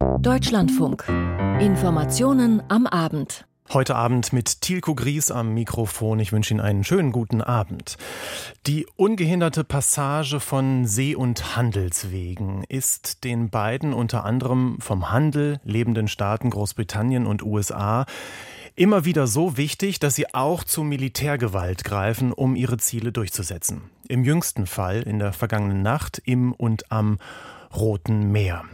Deutschlandfunk. Informationen am Abend. Heute Abend mit Tilko Gries am Mikrofon. Ich wünsche Ihnen einen schönen guten Abend. Die ungehinderte Passage von See- und Handelswegen ist den beiden unter anderem vom Handel lebenden Staaten Großbritannien und USA immer wieder so wichtig, dass sie auch zu Militärgewalt greifen, um ihre Ziele durchzusetzen. Im jüngsten Fall in der vergangenen Nacht im und am Roten Meer.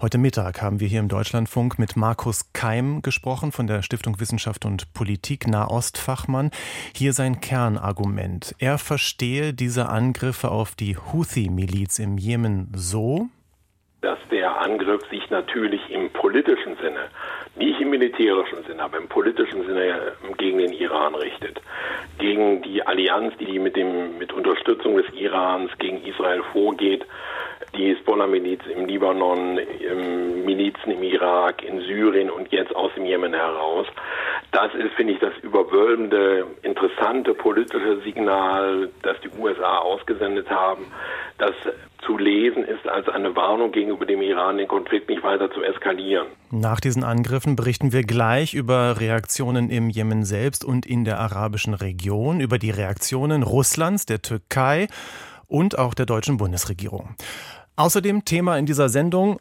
Heute Mittag haben wir hier im Deutschlandfunk mit Markus Keim gesprochen von der Stiftung Wissenschaft und Politik, Nahostfachmann. Hier sein Kernargument. Er verstehe diese Angriffe auf die Houthi-Miliz im Jemen so, dass der Angriff sich natürlich im politischen Sinne, nicht im militärischen Sinne, aber im politischen Sinne gegen den Iran richtet. Gegen die Allianz, die mit, dem, mit Unterstützung des Irans gegen Israel vorgeht die Hisbollah-Miliz im Libanon, Milizen im Irak, in Syrien und jetzt aus dem Jemen heraus. Das ist, finde ich, das überwölbende, interessante politische Signal, das die USA ausgesendet haben, das zu lesen ist als eine Warnung gegenüber dem Iran, den Konflikt nicht weiter zu eskalieren. Nach diesen Angriffen berichten wir gleich über Reaktionen im Jemen selbst und in der arabischen Region, über die Reaktionen Russlands, der Türkei und auch der deutschen Bundesregierung. Außerdem Thema in dieser Sendung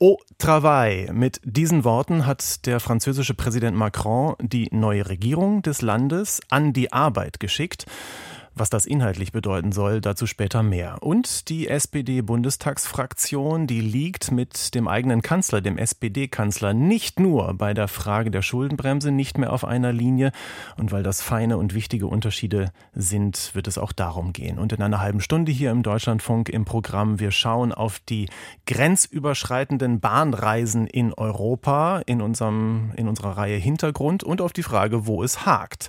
Au travail. Mit diesen Worten hat der französische Präsident Macron die neue Regierung des Landes an die Arbeit geschickt. Was das inhaltlich bedeuten soll, dazu später mehr. Und die SPD-Bundestagsfraktion, die liegt mit dem eigenen Kanzler, dem SPD-Kanzler, nicht nur bei der Frage der Schuldenbremse nicht mehr auf einer Linie. Und weil das feine und wichtige Unterschiede sind, wird es auch darum gehen. Und in einer halben Stunde hier im Deutschlandfunk im Programm, wir schauen auf die grenzüberschreitenden Bahnreisen in Europa in unserem, in unserer Reihe Hintergrund und auf die Frage, wo es hakt.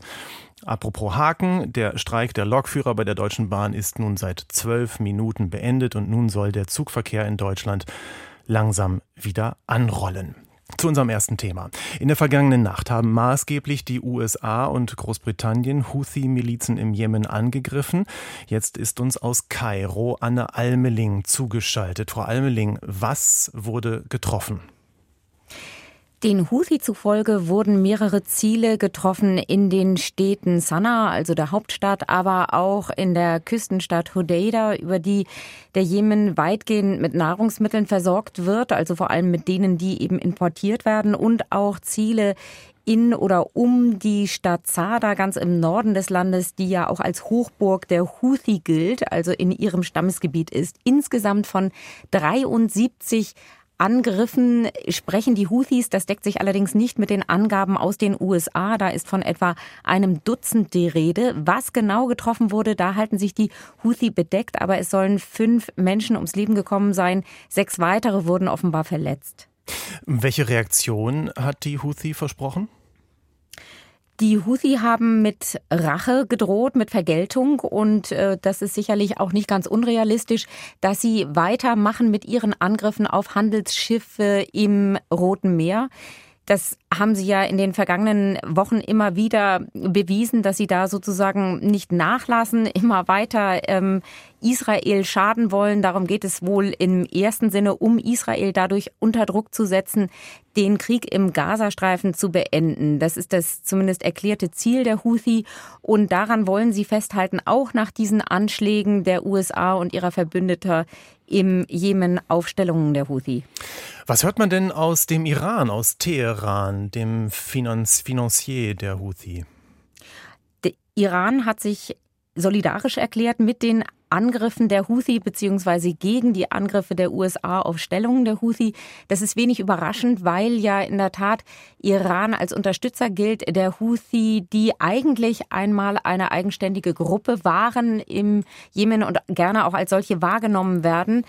Apropos Haken, der Streik der Lokführer bei der Deutschen Bahn ist nun seit zwölf Minuten beendet und nun soll der Zugverkehr in Deutschland langsam wieder anrollen. Zu unserem ersten Thema. In der vergangenen Nacht haben maßgeblich die USA und Großbritannien Houthi-Milizen im Jemen angegriffen. Jetzt ist uns aus Kairo Anne Almeling zugeschaltet. Frau Almeling, was wurde getroffen? Den Houthi zufolge wurden mehrere Ziele getroffen in den Städten Sanaa, also der Hauptstadt, aber auch in der Küstenstadt Hodeida, über die der Jemen weitgehend mit Nahrungsmitteln versorgt wird, also vor allem mit denen, die eben importiert werden und auch Ziele in oder um die Stadt Zada ganz im Norden des Landes, die ja auch als Hochburg der Houthi gilt, also in ihrem Stammesgebiet ist. Insgesamt von 73 Angriffen sprechen die Houthis. Das deckt sich allerdings nicht mit den Angaben aus den USA. Da ist von etwa einem Dutzend die Rede. Was genau getroffen wurde, da halten sich die Houthi bedeckt. Aber es sollen fünf Menschen ums Leben gekommen sein. Sechs weitere wurden offenbar verletzt. Welche Reaktion hat die Houthi versprochen? Die Houthi haben mit Rache gedroht, mit Vergeltung und äh, das ist sicherlich auch nicht ganz unrealistisch, dass sie weitermachen mit ihren Angriffen auf Handelsschiffe im Roten Meer. Das haben Sie ja in den vergangenen Wochen immer wieder bewiesen, dass Sie da sozusagen nicht nachlassen, immer weiter ähm, Israel schaden wollen. Darum geht es wohl im ersten Sinne, um Israel dadurch unter Druck zu setzen, den Krieg im Gazastreifen zu beenden. Das ist das zumindest erklärte Ziel der Houthi. Und daran wollen sie festhalten, auch nach diesen Anschlägen der USA und ihrer Verbündeter im Jemen Aufstellungen der Houthi. Was hört man denn aus dem Iran, aus Teheran, dem Finanz Financier der Houthi? Der Iran hat sich solidarisch erklärt mit den Angriffen der Houthi beziehungsweise gegen die Angriffe der USA auf Stellungen der Houthi. Das ist wenig überraschend, weil ja in der Tat Iran als Unterstützer gilt der Houthi, die eigentlich einmal eine eigenständige Gruppe waren im Jemen und gerne auch als solche wahrgenommen werden.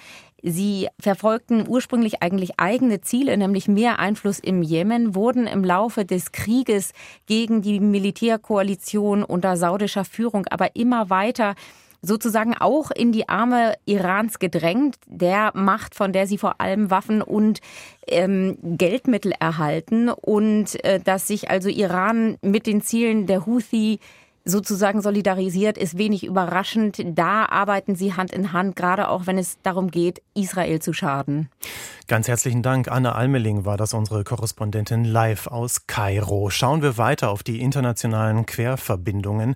Sie verfolgten ursprünglich eigentlich eigene Ziele, nämlich mehr Einfluss im Jemen, wurden im Laufe des Krieges gegen die Militärkoalition unter saudischer Führung aber immer weiter sozusagen auch in die Arme Irans gedrängt, der Macht, von der sie vor allem Waffen und ähm, Geldmittel erhalten und äh, dass sich also Iran mit den Zielen der Houthi sozusagen solidarisiert, ist wenig überraschend. Da arbeiten sie Hand in Hand, gerade auch wenn es darum geht, Israel zu schaden. Ganz herzlichen Dank. Anne Almeling war das unsere Korrespondentin live aus Kairo. Schauen wir weiter auf die internationalen Querverbindungen,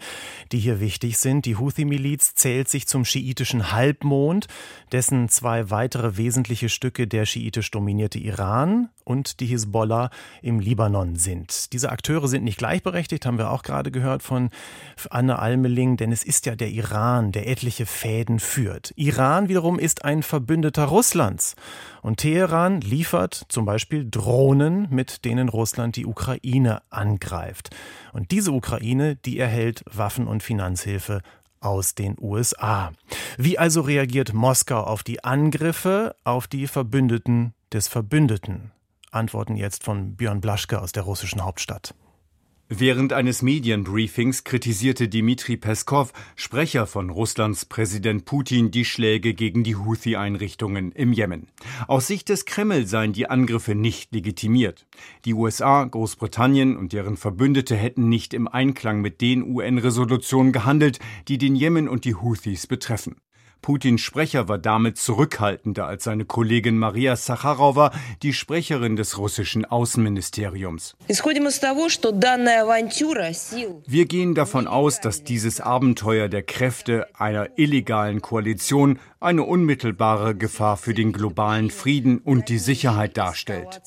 die hier wichtig sind. Die Houthi-Miliz zählt sich zum schiitischen Halbmond, dessen zwei weitere wesentliche Stücke der schiitisch dominierte Iran und die Hisbollah im Libanon sind. Diese Akteure sind nicht gleichberechtigt, haben wir auch gerade gehört von Anne Almeling, denn es ist ja der Iran, der etliche Fäden führt. Iran wiederum ist ein Verbündeter Russlands. Und Teheran liefert zum Beispiel Drohnen, mit denen Russland die Ukraine angreift. Und diese Ukraine, die erhält Waffen und Finanzhilfe aus den USA. Wie also reagiert Moskau auf die Angriffe auf die Verbündeten des Verbündeten? Antworten jetzt von Björn Blaschke aus der russischen Hauptstadt. Während eines Medienbriefings kritisierte Dmitri Peskov, Sprecher von Russlands Präsident Putin, die Schläge gegen die Houthi-Einrichtungen im Jemen. Aus Sicht des Kreml seien die Angriffe nicht legitimiert. Die USA, Großbritannien und deren Verbündete hätten nicht im Einklang mit den UN-Resolutionen gehandelt, die den Jemen und die Houthis betreffen. Putins Sprecher war damit zurückhaltender als seine Kollegin Maria Sacharowa, die Sprecherin des russischen Außenministeriums. Wir gehen davon aus, dass dieses Abenteuer der Kräfte einer illegalen Koalition eine unmittelbare Gefahr für den globalen Frieden und die Sicherheit darstellt.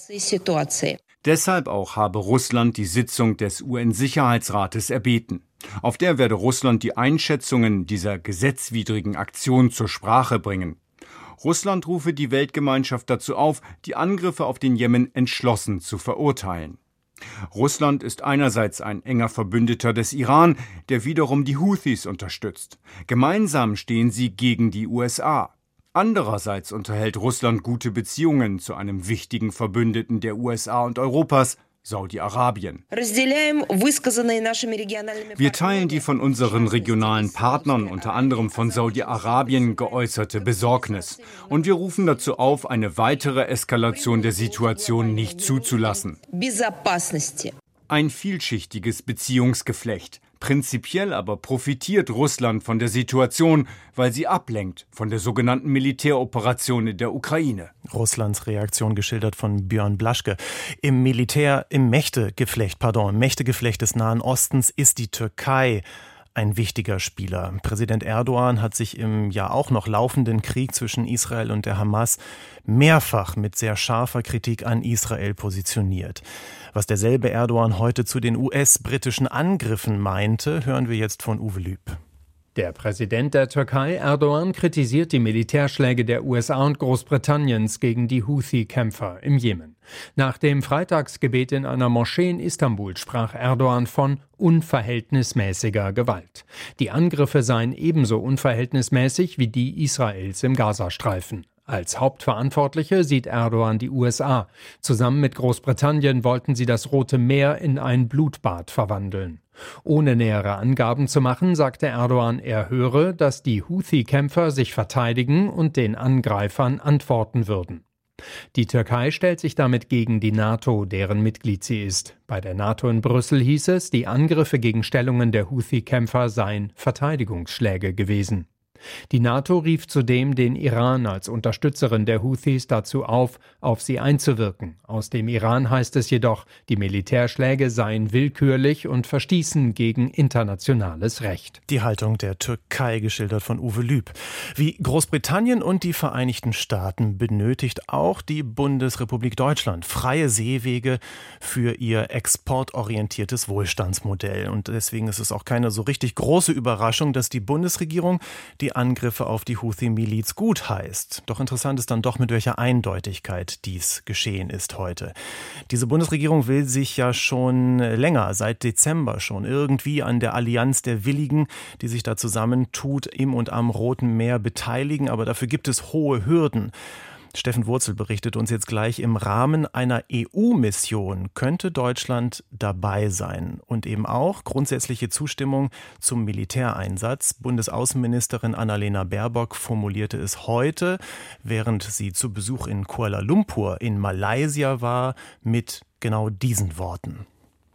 Deshalb auch habe Russland die Sitzung des UN-Sicherheitsrates erbeten. Auf der werde Russland die Einschätzungen dieser gesetzwidrigen Aktion zur Sprache bringen. Russland rufe die Weltgemeinschaft dazu auf, die Angriffe auf den Jemen entschlossen zu verurteilen. Russland ist einerseits ein enger Verbündeter des Iran, der wiederum die Houthis unterstützt. Gemeinsam stehen sie gegen die USA. Andererseits unterhält Russland gute Beziehungen zu einem wichtigen Verbündeten der USA und Europas, Saudi-Arabien. Wir teilen die von unseren regionalen Partnern, unter anderem von Saudi-Arabien, geäußerte Besorgnis. Und wir rufen dazu auf, eine weitere Eskalation der Situation nicht zuzulassen. Ein vielschichtiges Beziehungsgeflecht. Prinzipiell aber profitiert Russland von der Situation, weil sie ablenkt von der sogenannten Militäroperation in der Ukraine. Russlands Reaktion geschildert von Björn Blaschke. Im Militär, im Mächtegeflecht, pardon, im Mächtegeflecht des Nahen Ostens ist die Türkei ein wichtiger Spieler. Präsident Erdogan hat sich im ja auch noch laufenden Krieg zwischen Israel und der Hamas mehrfach mit sehr scharfer Kritik an Israel positioniert. Was derselbe Erdogan heute zu den US-britischen Angriffen meinte, hören wir jetzt von Uwe Lüb. Der Präsident der Türkei, Erdogan, kritisiert die Militärschläge der USA und Großbritanniens gegen die Houthi-Kämpfer im Jemen. Nach dem Freitagsgebet in einer Moschee in Istanbul sprach Erdogan von unverhältnismäßiger Gewalt. Die Angriffe seien ebenso unverhältnismäßig wie die Israels im Gazastreifen. Als Hauptverantwortliche sieht Erdogan die USA. Zusammen mit Großbritannien wollten sie das Rote Meer in ein Blutbad verwandeln. Ohne nähere Angaben zu machen, sagte Erdogan, er höre, dass die Houthi-Kämpfer sich verteidigen und den Angreifern antworten würden. Die Türkei stellt sich damit gegen die NATO, deren Mitglied sie ist. Bei der NATO in Brüssel hieß es, die Angriffe gegen Stellungen der Houthi-Kämpfer seien Verteidigungsschläge gewesen. Die NATO rief zudem den Iran als Unterstützerin der Houthis dazu auf, auf sie einzuwirken. Aus dem Iran heißt es jedoch, die Militärschläge seien willkürlich und verstießen gegen internationales Recht. Die Haltung der Türkei geschildert von Uwe Lüb. Wie Großbritannien und die Vereinigten Staaten benötigt auch die Bundesrepublik Deutschland freie Seewege für ihr exportorientiertes Wohlstandsmodell. Und deswegen ist es auch keine so richtig große Überraschung, dass die Bundesregierung die Angriffe auf die Houthi-Miliz gut heißt. Doch interessant ist dann doch, mit welcher Eindeutigkeit dies geschehen ist heute. Diese Bundesregierung will sich ja schon länger, seit Dezember schon, irgendwie an der Allianz der Willigen, die sich da zusammentut, im und am Roten Meer beteiligen. Aber dafür gibt es hohe Hürden. Steffen Wurzel berichtet uns jetzt gleich, im Rahmen einer EU-Mission könnte Deutschland dabei sein und eben auch grundsätzliche Zustimmung zum Militäreinsatz. Bundesaußenministerin Annalena Baerbock formulierte es heute, während sie zu Besuch in Kuala Lumpur in Malaysia war, mit genau diesen Worten.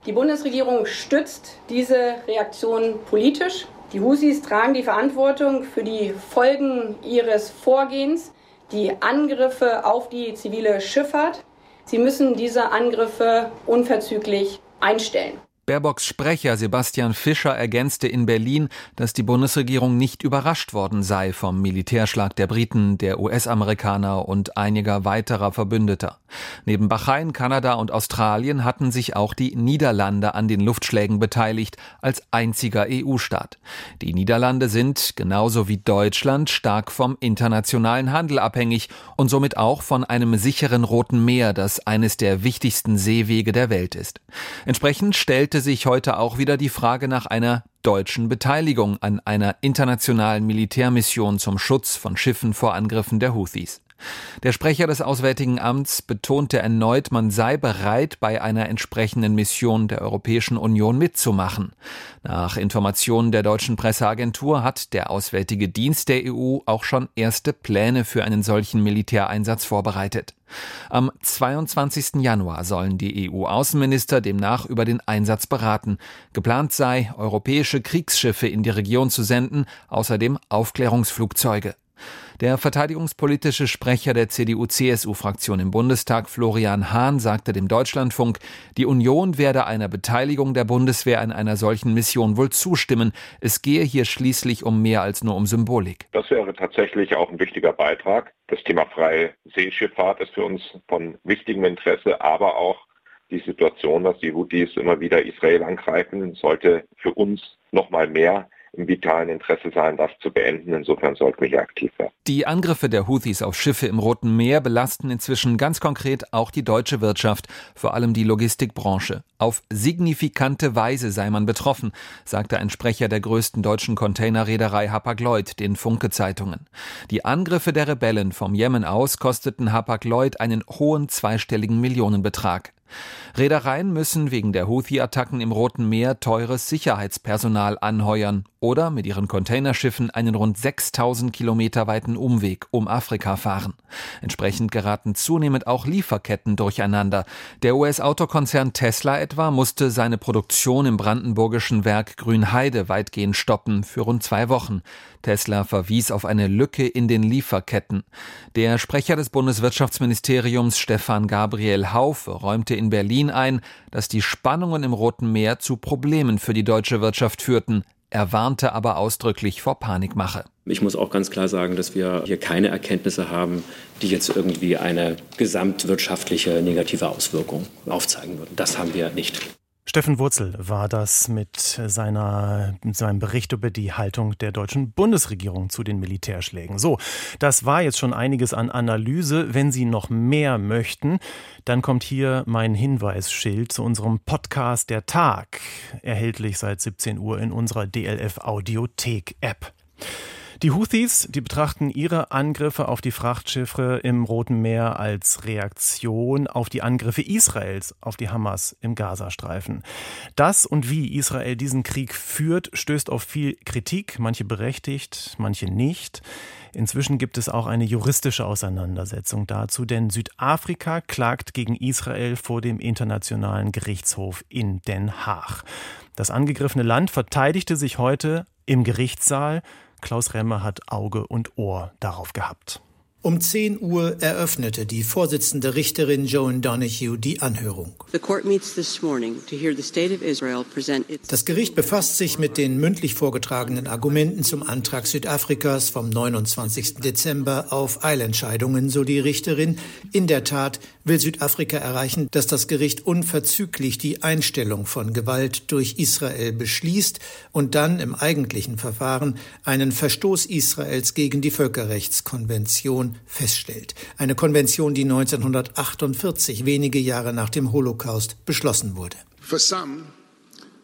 Die Bundesregierung stützt diese Reaktion politisch. Die Husis tragen die Verantwortung für die Folgen ihres Vorgehens, die Angriffe auf die zivile Schifffahrt. Sie müssen diese Angriffe unverzüglich einstellen. Baerbocks Sprecher Sebastian Fischer ergänzte in Berlin, dass die Bundesregierung nicht überrascht worden sei vom Militärschlag der Briten, der US-Amerikaner und einiger weiterer Verbündeter. Neben Bahrain, Kanada und Australien hatten sich auch die Niederlande an den Luftschlägen beteiligt, als einziger EU-Staat. Die Niederlande sind, genauso wie Deutschland, stark vom internationalen Handel abhängig und somit auch von einem sicheren Roten Meer, das eines der wichtigsten Seewege der Welt ist. Entsprechend stellte stellte sich heute auch wieder die Frage nach einer deutschen Beteiligung an einer internationalen Militärmission zum Schutz von Schiffen vor Angriffen der Houthis. Der Sprecher des Auswärtigen Amts betonte erneut, man sei bereit, bei einer entsprechenden Mission der Europäischen Union mitzumachen. Nach Informationen der deutschen Presseagentur hat der Auswärtige Dienst der EU auch schon erste Pläne für einen solchen Militäreinsatz vorbereitet. Am 22. Januar sollen die EU-Außenminister demnach über den Einsatz beraten. Geplant sei, europäische Kriegsschiffe in die Region zu senden, außerdem Aufklärungsflugzeuge. Der verteidigungspolitische Sprecher der CDU-CSU-Fraktion im Bundestag, Florian Hahn, sagte dem Deutschlandfunk, die Union werde einer Beteiligung der Bundeswehr an einer solchen Mission wohl zustimmen. Es gehe hier schließlich um mehr als nur um Symbolik. Das wäre tatsächlich auch ein wichtiger Beitrag. Das Thema freie Seeschifffahrt ist für uns von wichtigem Interesse, aber auch die Situation, dass die Houthis immer wieder Israel angreifen, sollte für uns noch mal mehr im vitalen Interesse sein, das zu beenden. Insofern sollten wir hier aktiv werden. Die Angriffe der Houthis auf Schiffe im Roten Meer belasten inzwischen ganz konkret auch die deutsche Wirtschaft, vor allem die Logistikbranche. Auf signifikante Weise sei man betroffen, sagte ein Sprecher der größten deutschen Containerreederei Hapag-Lloyd den Funke-Zeitungen. Die Angriffe der Rebellen vom Jemen aus kosteten Hapag-Lloyd einen hohen zweistelligen Millionenbetrag. Reedereien müssen wegen der Houthi-Attacken im Roten Meer teures Sicherheitspersonal anheuern oder mit ihren Containerschiffen einen rund 6000 Kilometer weiten Umweg um Afrika fahren. Entsprechend geraten zunehmend auch Lieferketten durcheinander. Der US-Autokonzern Tesla etwa musste seine Produktion im brandenburgischen Werk Grünheide weitgehend stoppen für rund zwei Wochen. Tesla verwies auf eine Lücke in den Lieferketten. Der Sprecher des Bundeswirtschaftsministeriums Stefan Gabriel Haufe räumte in Berlin ein, dass die Spannungen im Roten Meer zu Problemen für die deutsche Wirtschaft führten. Er warnte aber ausdrücklich vor Panikmache. Ich muss auch ganz klar sagen, dass wir hier keine Erkenntnisse haben, die jetzt irgendwie eine gesamtwirtschaftliche negative Auswirkung aufzeigen würden. Das haben wir nicht. Steffen Wurzel war das mit, seiner, mit seinem Bericht über die Haltung der deutschen Bundesregierung zu den Militärschlägen. So, das war jetzt schon einiges an Analyse. Wenn Sie noch mehr möchten, dann kommt hier mein Hinweisschild zu unserem Podcast Der Tag, erhältlich seit 17 Uhr in unserer DLF Audiothek App. Die Houthis, die betrachten ihre Angriffe auf die Frachtschiffe im Roten Meer als Reaktion auf die Angriffe Israels auf die Hamas im Gazastreifen. Das und wie Israel diesen Krieg führt, stößt auf viel Kritik, manche berechtigt, manche nicht. Inzwischen gibt es auch eine juristische Auseinandersetzung dazu, denn Südafrika klagt gegen Israel vor dem Internationalen Gerichtshof in Den Haag. Das angegriffene Land verteidigte sich heute im Gerichtssaal Klaus Remmer hat Auge und Ohr darauf gehabt. Um 10 Uhr eröffnete die Vorsitzende Richterin Joan Donahue die Anhörung. Das Gericht befasst sich mit den mündlich vorgetragenen Argumenten zum Antrag Südafrikas vom 29. Dezember auf Eilentscheidungen, so die Richterin. In der Tat will Südafrika erreichen, dass das Gericht unverzüglich die Einstellung von Gewalt durch Israel beschließt und dann im eigentlichen Verfahren einen Verstoß Israels gegen die Völkerrechtskonvention feststellt. Eine Konvention, die 1948, wenige Jahre nach dem Holocaust, beschlossen wurde. For some,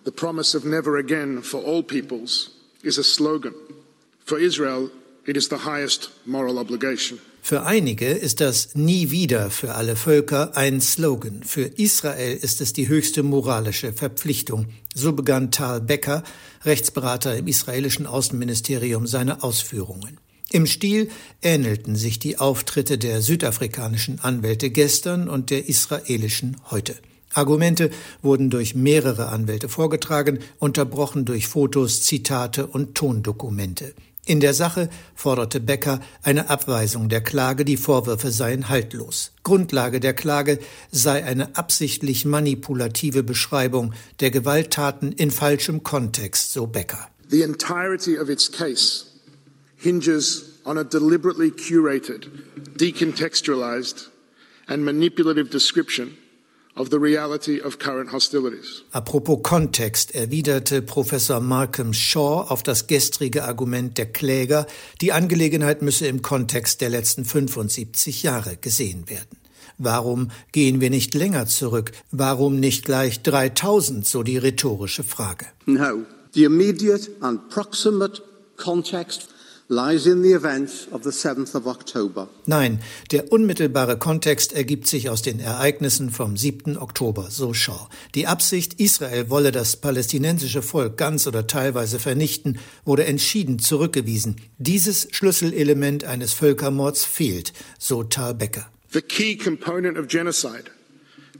the promise of never again for all peoples is a slogan. For Israel, it is the highest moral obligation. Für einige ist das Nie wieder für alle Völker ein Slogan. Für Israel ist es die höchste moralische Verpflichtung. So begann Tal Becker, Rechtsberater im israelischen Außenministerium, seine Ausführungen. Im Stil ähnelten sich die Auftritte der südafrikanischen Anwälte gestern und der israelischen heute. Argumente wurden durch mehrere Anwälte vorgetragen, unterbrochen durch Fotos, Zitate und Tondokumente. In der Sache forderte Becker eine Abweisung der Klage, die Vorwürfe seien haltlos. Grundlage der Klage sei eine absichtlich manipulative Beschreibung der Gewalttaten in falschem Kontext, so Becker. The entirety of its case hinges on a deliberately curated, decontextualized and manipulative description of the reality of current hostilities. Apropos Kontext erwiderte Professor Malcolm Shaw auf das gestrige Argument der Kläger, die Angelegenheit müsse im Kontext der letzten 75 Jahre gesehen werden. Warum gehen wir nicht länger zurück? Warum nicht gleich 3000, so die rhetorische Frage. No, the immediate and proximate context Nein, der unmittelbare Kontext ergibt sich aus den Ereignissen vom 7. Oktober, so Shaw. Die Absicht, Israel wolle das palästinensische Volk ganz oder teilweise vernichten, wurde entschieden zurückgewiesen. Dieses Schlüsselelement eines Völkermords fehlt, so Tal Becker. The key component of genocide,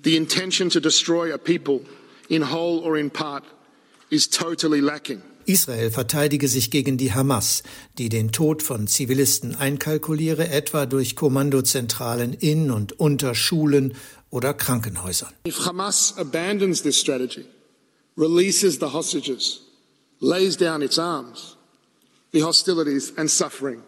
the intention to destroy a people in whole or in part, is totally lacking. Israel verteidige sich gegen die Hamas, die den Tod von Zivilisten einkalkuliere, etwa durch Kommandozentralen in und unter Schulen oder Krankenhäusern. If Hamas abandons this strategy, releases the hostages, lays down its arms, the hostilities and suffering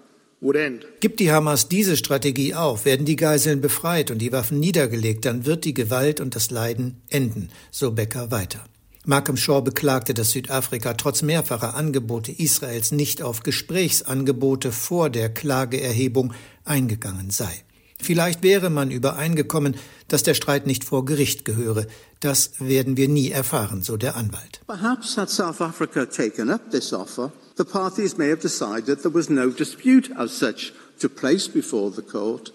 Gibt die Hamas diese Strategie auf, werden die Geiseln befreit und die Waffen niedergelegt, dann wird die Gewalt und das Leiden enden, so Becker weiter. Malcolm Shaw beklagte, dass Südafrika trotz mehrfacher Angebote Israels nicht auf Gesprächsangebote vor der Klageerhebung eingegangen sei. Vielleicht wäre man übereingekommen, dass der Streit nicht vor Gericht gehöre. Das werden wir nie erfahren, so der Anwalt. Perhaps had South Africa taken up this offer, the parties may have decided there was no dispute as such to place before the court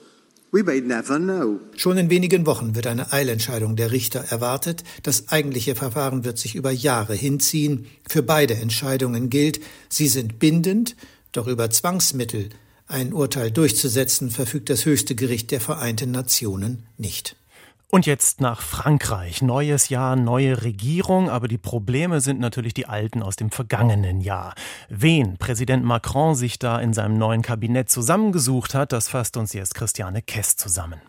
Schon in wenigen Wochen wird eine Eilentscheidung der Richter erwartet. Das eigentliche Verfahren wird sich über Jahre hinziehen. Für beide Entscheidungen gilt, sie sind bindend, doch über Zwangsmittel ein Urteil durchzusetzen, verfügt das höchste Gericht der Vereinten Nationen nicht. Und jetzt nach Frankreich. Neues Jahr, neue Regierung, aber die Probleme sind natürlich die alten aus dem vergangenen Jahr. Wen Präsident Macron sich da in seinem neuen Kabinett zusammengesucht hat, das fasst uns jetzt Christiane Kess zusammen.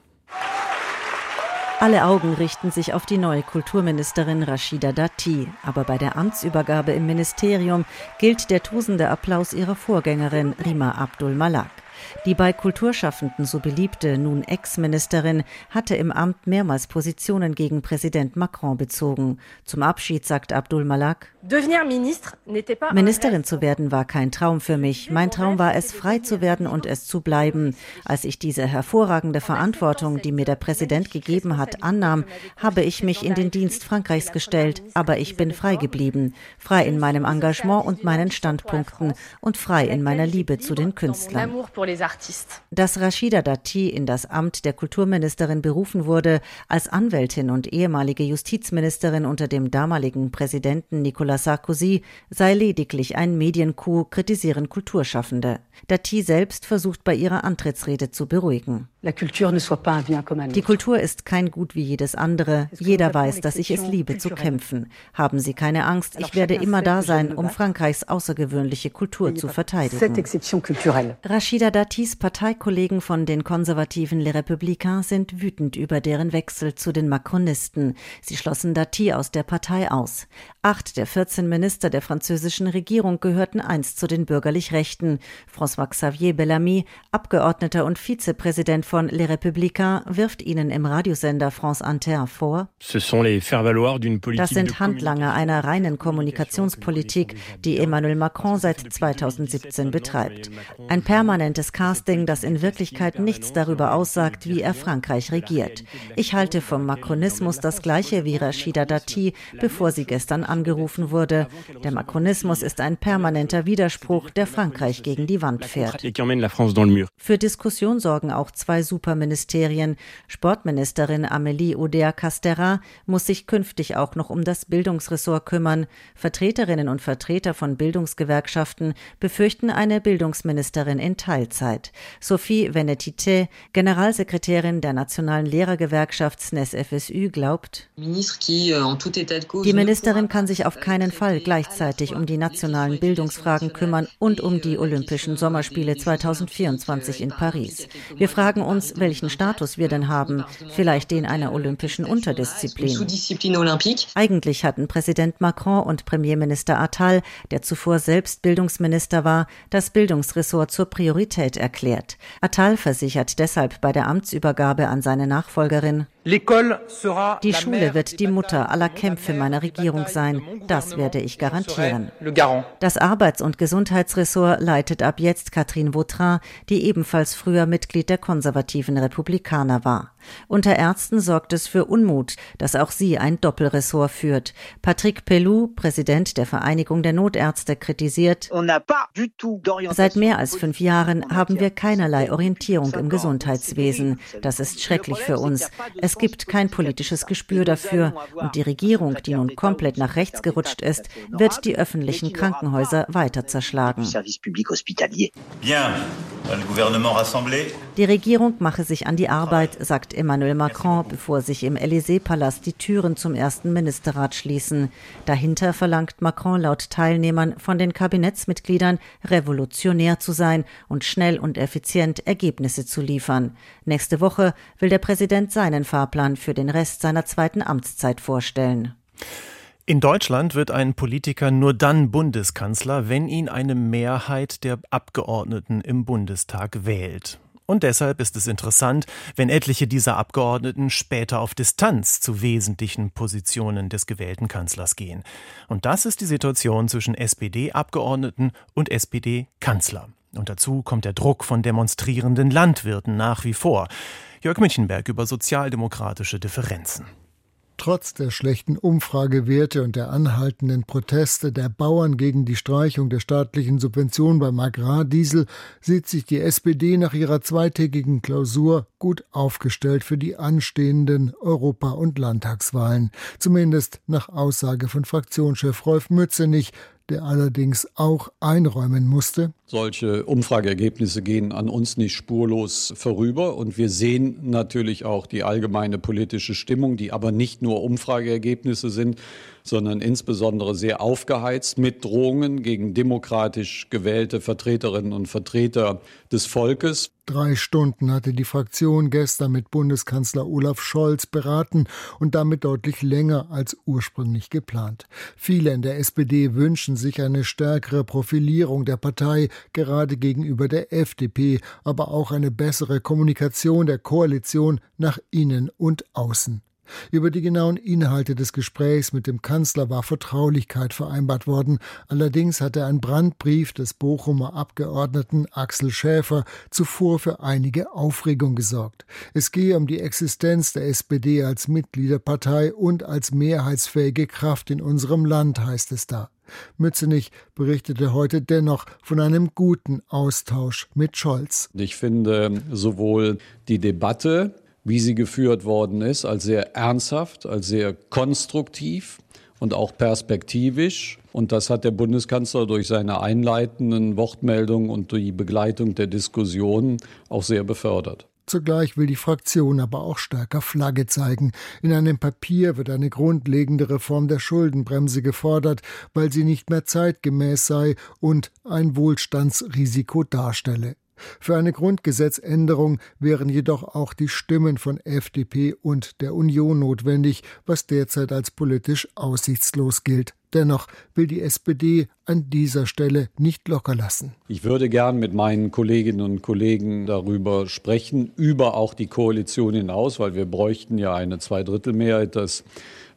Alle Augen richten sich auf die neue Kulturministerin Rashida Dati. Aber bei der Amtsübergabe im Ministerium gilt der tosende Applaus ihrer Vorgängerin Rima Abdul Malak. Die bei Kulturschaffenden so beliebte, nun Ex-Ministerin, hatte im Amt mehrmals Positionen gegen Präsident Macron bezogen. Zum Abschied sagt Abdul Malak, Ministerin zu werden war kein Traum für mich. Mein Traum war es, frei zu werden und es zu bleiben. Als ich diese hervorragende Verantwortung, die mir der Präsident gegeben hat, annahm, habe ich mich in den Dienst Frankreichs gestellt. Aber ich bin frei geblieben. Frei in meinem Engagement und meinen Standpunkten und frei in meiner Liebe zu den Künstlern. Dass Rashida Dati in das Amt der Kulturministerin berufen wurde, als Anwältin und ehemalige Justizministerin unter dem damaligen Präsidenten Nicolas Sarkozy, sei lediglich ein Mediencoup, kritisieren Kulturschaffende. Dati selbst versucht bei ihrer Antrittsrede zu beruhigen. Ne Die Kultur ist kein Gut wie jedes andere. Jeder weiß, dass ich es liebe zu kämpfen. Haben Sie keine Angst, ich werde immer da sein, um Frankreichs außergewöhnliche Kultur zu verteidigen. Rashida Datis Parteikollegen von den konservativen Les Républicains sind wütend über deren Wechsel zu den Macronisten. Sie schlossen Dati aus der Partei aus. Acht der 14 Minister der französischen Regierung gehörten einst zu den bürgerlich Rechten. François Xavier Bellamy, Abgeordneter und Vizepräsident von Les Républicains wirft ihnen im Radiosender France Inter vor, das sind Handlanger einer reinen Kommunikationspolitik, die Emmanuel Macron seit 2017 betreibt. Ein permanentes Casting, das in Wirklichkeit nichts darüber aussagt, wie er Frankreich regiert. Ich halte vom Makronismus das gleiche wie Rachida Dati, bevor sie gestern angerufen wurde. Der Makronismus ist ein permanenter Widerspruch, der Frankreich gegen die Wand fährt. Für Diskussion sorgen auch zwei zwei Superministerien. Sportministerin Amélie Oudéa-Castéra muss sich künftig auch noch um das Bildungsressort kümmern. Vertreterinnen und Vertreter von Bildungsgewerkschaften befürchten eine Bildungsministerin in Teilzeit. Sophie Venetite, Generalsekretärin der Nationalen Lehrergewerkschaft SNES-FSÜ, glaubt, die Ministerin kann sich auf keinen Fall gleichzeitig um die nationalen Bildungsfragen kümmern und um die Olympischen Sommerspiele 2024 in Paris. Wir fragen uns, welchen Status wir denn haben, vielleicht den einer olympischen Unterdisziplin. Eigentlich hatten Präsident Macron und Premierminister Attal, der zuvor selbst Bildungsminister war, das Bildungsressort zur Priorität erklärt. Attal versichert deshalb bei der Amtsübergabe an seine Nachfolgerin, die Schule wird die Mutter aller Kämpfe meiner Regierung sein. Das werde ich garantieren. Das Arbeits- und Gesundheitsressort leitet ab jetzt Catherine Vautrin, die ebenfalls früher Mitglied der konservativen Republikaner war. Unter Ärzten sorgt es für Unmut, dass auch sie ein Doppelressort führt. Patrick Pelou, Präsident der Vereinigung der Notärzte, kritisiert, seit mehr als fünf Jahren haben wir keinerlei Orientierung im Gesundheitswesen. Das ist schrecklich für uns. Es gibt kein politisches Gespür dafür. und die Regierung, die nun komplett nach rechts gerutscht ist, wird die öffentlichen Krankenhäuser weiter zerschlagen. Die Regierung mache sich an die Arbeit, sagt Emmanuel Macron, bevor sich im Élysée-Palast die Türen zum ersten Ministerrat schließen. Dahinter verlangt Macron laut Teilnehmern von den Kabinettsmitgliedern, revolutionär zu sein und schnell und effizient Ergebnisse zu liefern. Nächste Woche will der Präsident seinen Fahrplan für den Rest seiner zweiten Amtszeit vorstellen. In Deutschland wird ein Politiker nur dann Bundeskanzler, wenn ihn eine Mehrheit der Abgeordneten im Bundestag wählt. Und deshalb ist es interessant, wenn etliche dieser Abgeordneten später auf Distanz zu wesentlichen Positionen des gewählten Kanzlers gehen. Und das ist die Situation zwischen SPD-Abgeordneten und SPD-Kanzler. Und dazu kommt der Druck von demonstrierenden Landwirten nach wie vor. Jörg Münchenberg über sozialdemokratische Differenzen. Trotz der schlechten Umfragewerte und der anhaltenden Proteste der Bauern gegen die Streichung der staatlichen Subvention beim Agrardiesel sieht sich die SPD nach ihrer zweitägigen Klausur gut aufgestellt für die anstehenden Europa- und Landtagswahlen. Zumindest nach Aussage von Fraktionschef Rolf Mützenich, der allerdings auch einräumen musste. Solche Umfrageergebnisse gehen an uns nicht spurlos vorüber und wir sehen natürlich auch die allgemeine politische Stimmung, die aber nicht nur Umfrageergebnisse sind, sondern insbesondere sehr aufgeheizt mit Drohungen gegen demokratisch gewählte Vertreterinnen und Vertreter des Volkes. Drei Stunden hatte die Fraktion gestern mit Bundeskanzler Olaf Scholz beraten und damit deutlich länger als ursprünglich geplant. Viele in der SPD wünschen sich eine stärkere Profilierung der Partei, gerade gegenüber der FDP, aber auch eine bessere Kommunikation der Koalition nach innen und außen. Über die genauen Inhalte des Gesprächs mit dem Kanzler war Vertraulichkeit vereinbart worden. Allerdings hatte ein Brandbrief des Bochumer Abgeordneten Axel Schäfer zuvor für einige Aufregung gesorgt. Es gehe um die Existenz der SPD als Mitgliederpartei und als mehrheitsfähige Kraft in unserem Land, heißt es da. Mützenich berichtete heute dennoch von einem guten Austausch mit Scholz. Ich finde sowohl die Debatte wie sie geführt worden ist, als sehr ernsthaft, als sehr konstruktiv und auch perspektivisch. Und das hat der Bundeskanzler durch seine einleitenden Wortmeldungen und die Begleitung der Diskussionen auch sehr befördert. Zugleich will die Fraktion aber auch stärker Flagge zeigen. In einem Papier wird eine grundlegende Reform der Schuldenbremse gefordert, weil sie nicht mehr zeitgemäß sei und ein Wohlstandsrisiko darstelle. Für eine Grundgesetzänderung wären jedoch auch die Stimmen von FDP und der Union notwendig, was derzeit als politisch aussichtslos gilt. Dennoch will die SPD an dieser Stelle nicht locker lassen. Ich würde gern mit meinen Kolleginnen und Kollegen darüber sprechen, über auch die Koalition hinaus, weil wir bräuchten ja eine Zweidrittelmehrheit. Das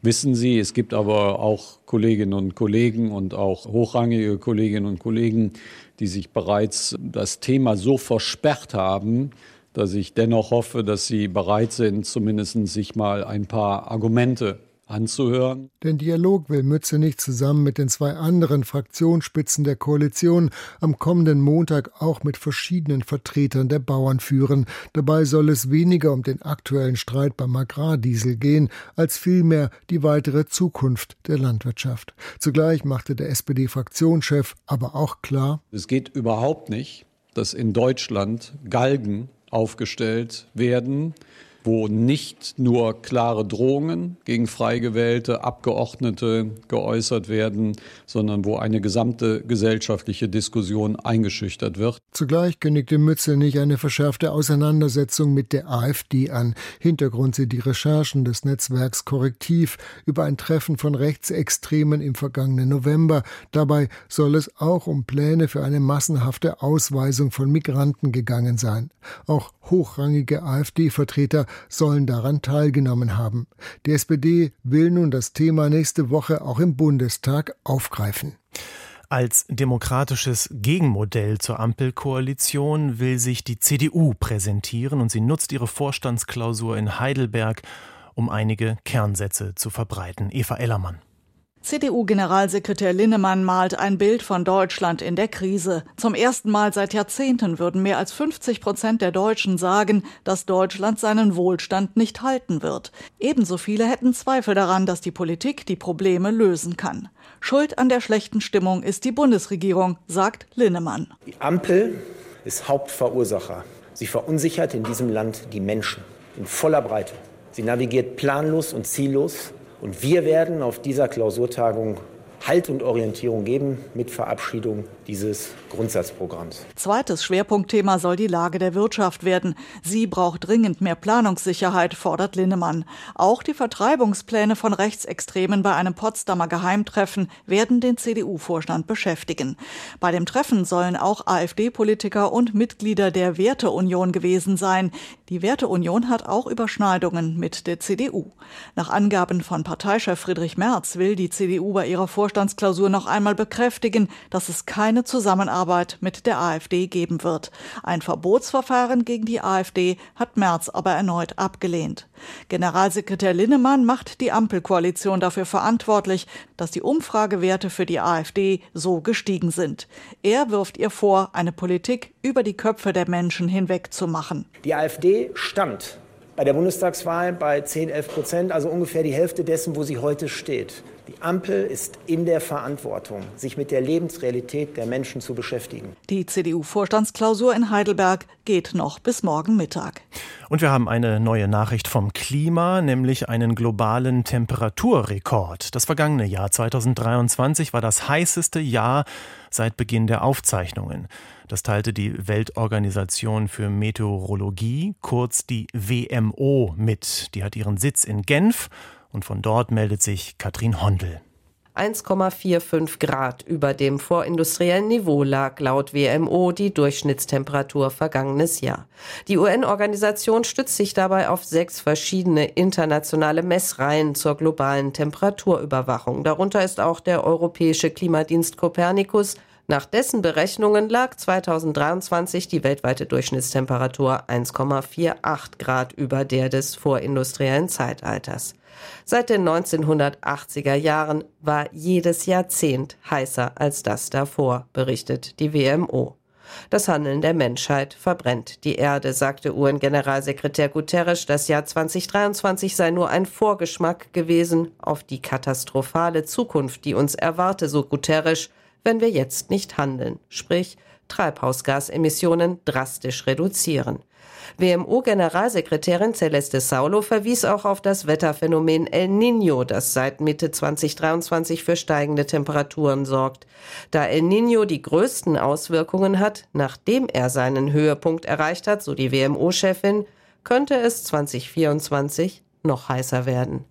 wissen Sie. Es gibt aber auch Kolleginnen und Kollegen und auch hochrangige Kolleginnen und Kollegen, die sich bereits das Thema so versperrt haben, dass ich dennoch hoffe, dass sie bereit sind, zumindest sich mal ein paar Argumente anzuhören. Den Dialog will Mützenich zusammen mit den zwei anderen Fraktionsspitzen der Koalition am kommenden Montag auch mit verschiedenen Vertretern der Bauern führen. Dabei soll es weniger um den aktuellen Streit beim Agrardiesel gehen, als vielmehr die weitere Zukunft der Landwirtschaft. Zugleich machte der SPD-Fraktionschef aber auch klar, es geht überhaupt nicht, dass in Deutschland Galgen aufgestellt werden, wo nicht nur klare Drohungen gegen frei gewählte Abgeordnete geäußert werden, sondern wo eine gesamte gesellschaftliche Diskussion eingeschüchtert wird. Zugleich kündigte Mützenich eine verschärfte Auseinandersetzung mit der AfD an. Hintergrund sind die Recherchen des Netzwerks Korrektiv über ein Treffen von Rechtsextremen im vergangenen November. Dabei soll es auch um Pläne für eine massenhafte Ausweisung von Migranten gegangen sein. Auch hochrangige AfD-Vertreter sollen daran teilgenommen haben. Die SPD will nun das Thema nächste Woche auch im Bundestag aufgreifen. Als demokratisches Gegenmodell zur Ampelkoalition will sich die CDU präsentieren und sie nutzt ihre Vorstandsklausur in Heidelberg, um einige Kernsätze zu verbreiten. Eva Ellermann. CDU-Generalsekretär Linnemann malt ein Bild von Deutschland in der Krise. Zum ersten Mal seit Jahrzehnten würden mehr als 50 Prozent der Deutschen sagen, dass Deutschland seinen Wohlstand nicht halten wird. Ebenso viele hätten Zweifel daran, dass die Politik die Probleme lösen kann. Schuld an der schlechten Stimmung ist die Bundesregierung, sagt Linnemann. Die Ampel ist Hauptverursacher. Sie verunsichert in diesem Land die Menschen in voller Breite. Sie navigiert planlos und ziellos und wir werden auf dieser Klausurtagung Halt und Orientierung geben mit Verabschiedung dieses Grundsatzprogramms. Zweites Schwerpunktthema soll die Lage der Wirtschaft werden. Sie braucht dringend mehr Planungssicherheit, fordert Linnemann. Auch die Vertreibungspläne von Rechtsextremen bei einem Potsdamer Geheimtreffen werden den CDU-Vorstand beschäftigen. Bei dem Treffen sollen auch AfD-Politiker und Mitglieder der Werteunion gewesen sein. Die Werteunion hat auch Überschneidungen mit der CDU. Nach Angaben von Parteichef Friedrich Merz will die CDU bei ihrer Vorstandsklausur noch einmal bekräftigen, dass es keine Zusammenarbeit mit der AfD geben wird. Ein Verbotsverfahren gegen die AfD hat Merz aber erneut abgelehnt. Generalsekretär Linnemann macht die Ampelkoalition dafür verantwortlich, dass die Umfragewerte für die AfD so gestiegen sind. Er wirft ihr vor, eine Politik über die Köpfe der Menschen hinweg zu machen. Die AfD stand bei der Bundestagswahl bei 10, 11 Prozent, also ungefähr die Hälfte dessen, wo sie heute steht. Die Ampel ist in der Verantwortung, sich mit der Lebensrealität der Menschen zu beschäftigen. Die CDU-Vorstandsklausur in Heidelberg geht noch bis morgen Mittag. Und wir haben eine neue Nachricht vom Klima, nämlich einen globalen Temperaturrekord. Das vergangene Jahr 2023 war das heißeste Jahr seit Beginn der Aufzeichnungen. Das teilte die Weltorganisation für Meteorologie, kurz die WMO, mit. Die hat ihren Sitz in Genf und von dort meldet sich Katrin Hondel. 1,45 Grad über dem vorindustriellen Niveau lag laut WMO die Durchschnittstemperatur vergangenes Jahr. Die UN-Organisation stützt sich dabei auf sechs verschiedene internationale Messreihen zur globalen Temperaturüberwachung. Darunter ist auch der Europäische Klimadienst Copernicus. Nach dessen Berechnungen lag 2023 die weltweite Durchschnittstemperatur 1,48 Grad über der des vorindustriellen Zeitalters. Seit den 1980er Jahren war jedes Jahrzehnt heißer als das davor, berichtet die WMO. Das Handeln der Menschheit verbrennt die Erde, sagte UN-Generalsekretär Guterres. Das Jahr 2023 sei nur ein Vorgeschmack gewesen auf die katastrophale Zukunft, die uns erwarte, so Guterres, wenn wir jetzt nicht handeln, sprich Treibhausgasemissionen drastisch reduzieren. WMO-Generalsekretärin Celeste Saulo verwies auch auf das Wetterphänomen El Niño, das seit Mitte 2023 für steigende Temperaturen sorgt. Da El Niño die größten Auswirkungen hat, nachdem er seinen Höhepunkt erreicht hat, so die WMO-Chefin, könnte es 2024 noch heißer werden.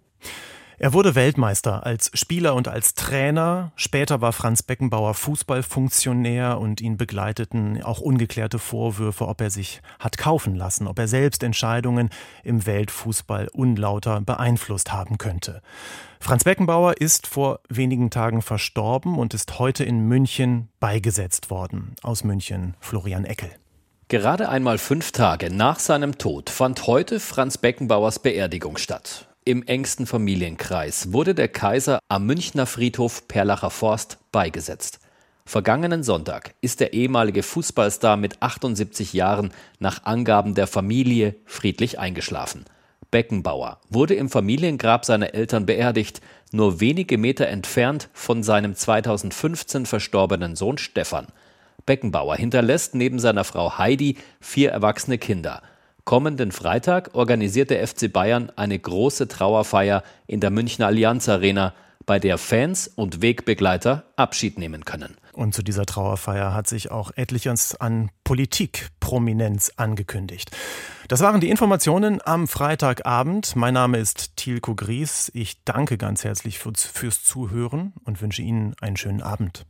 Er wurde Weltmeister als Spieler und als Trainer. Später war Franz Beckenbauer Fußballfunktionär und ihn begleiteten auch ungeklärte Vorwürfe, ob er sich hat kaufen lassen, ob er selbst Entscheidungen im Weltfußball unlauter beeinflusst haben könnte. Franz Beckenbauer ist vor wenigen Tagen verstorben und ist heute in München beigesetzt worden. Aus München Florian Eckel. Gerade einmal fünf Tage nach seinem Tod fand heute Franz Beckenbauers Beerdigung statt. Im engsten Familienkreis wurde der Kaiser am Münchner Friedhof Perlacher Forst beigesetzt. Vergangenen Sonntag ist der ehemalige Fußballstar mit 78 Jahren nach Angaben der Familie friedlich eingeschlafen. Beckenbauer wurde im Familiengrab seiner Eltern beerdigt, nur wenige Meter entfernt von seinem 2015 verstorbenen Sohn Stefan. Beckenbauer hinterlässt neben seiner Frau Heidi vier erwachsene Kinder. Kommenden Freitag organisiert der FC Bayern eine große Trauerfeier in der Münchner Allianz Arena, bei der Fans und Wegbegleiter Abschied nehmen können. Und zu dieser Trauerfeier hat sich auch etliches an Politikprominenz angekündigt. Das waren die Informationen am Freitagabend. Mein Name ist Thielko Gries. Ich danke ganz herzlich fürs, fürs Zuhören und wünsche Ihnen einen schönen Abend.